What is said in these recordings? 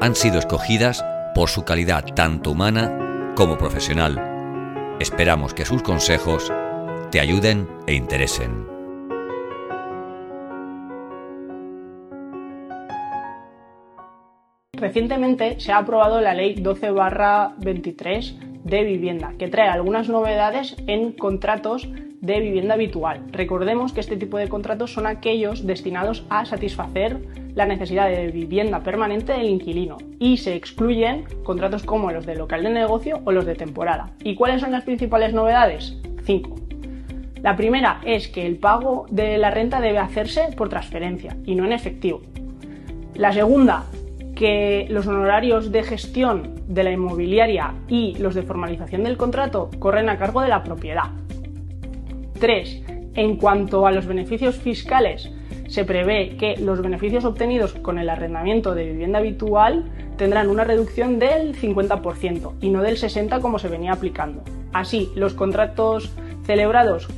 han sido escogidas por su calidad tanto humana como profesional. Esperamos que sus consejos te ayuden e interesen. Recientemente se ha aprobado la Ley 12-23 de vivienda, que trae algunas novedades en contratos de vivienda habitual. Recordemos que este tipo de contratos son aquellos destinados a satisfacer la necesidad de vivienda permanente del inquilino y se excluyen contratos como los de local de negocio o los de temporada. ¿Y cuáles son las principales novedades? Cinco. La primera es que el pago de la renta debe hacerse por transferencia y no en efectivo. La segunda, que los honorarios de gestión de la inmobiliaria y los de formalización del contrato corren a cargo de la propiedad. 3. En cuanto a los beneficios fiscales, se prevé que los beneficios obtenidos con el arrendamiento de vivienda habitual tendrán una reducción del 50% y no del 60% como se venía aplicando. Así, los contratos celebrados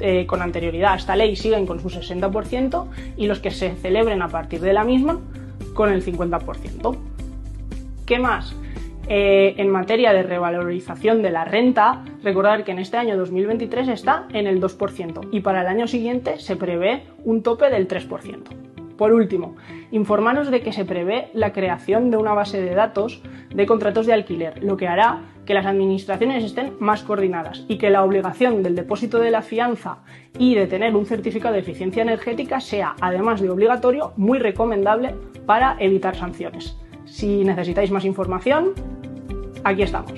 eh, con anterioridad a esta ley siguen con su 60% y los que se celebren a partir de la misma con el 50%. ¿Qué más? Eh, en materia de revalorización de la renta, recordar que en este año 2023 está en el 2% y para el año siguiente se prevé un tope del 3%. Por último, informaros de que se prevé la creación de una base de datos de contratos de alquiler, lo que hará que las administraciones estén más coordinadas y que la obligación del depósito de la fianza y de tener un certificado de eficiencia energética sea, además de obligatorio, muy recomendable para evitar sanciones. Si necesitáis más información, aquí estamos.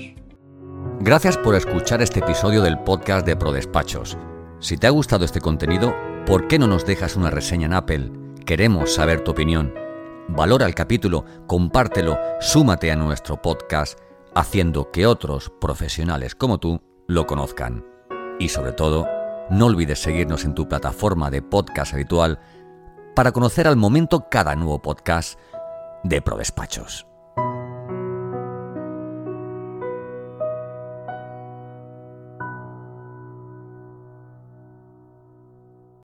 Gracias por escuchar este episodio del podcast de ProDespachos. Si te ha gustado este contenido, ¿por qué no nos dejas una reseña en Apple? Queremos saber tu opinión. Valora el capítulo, compártelo, súmate a nuestro podcast, haciendo que otros profesionales como tú lo conozcan. Y sobre todo, no olvides seguirnos en tu plataforma de podcast habitual para conocer al momento cada nuevo podcast de ProDespachos.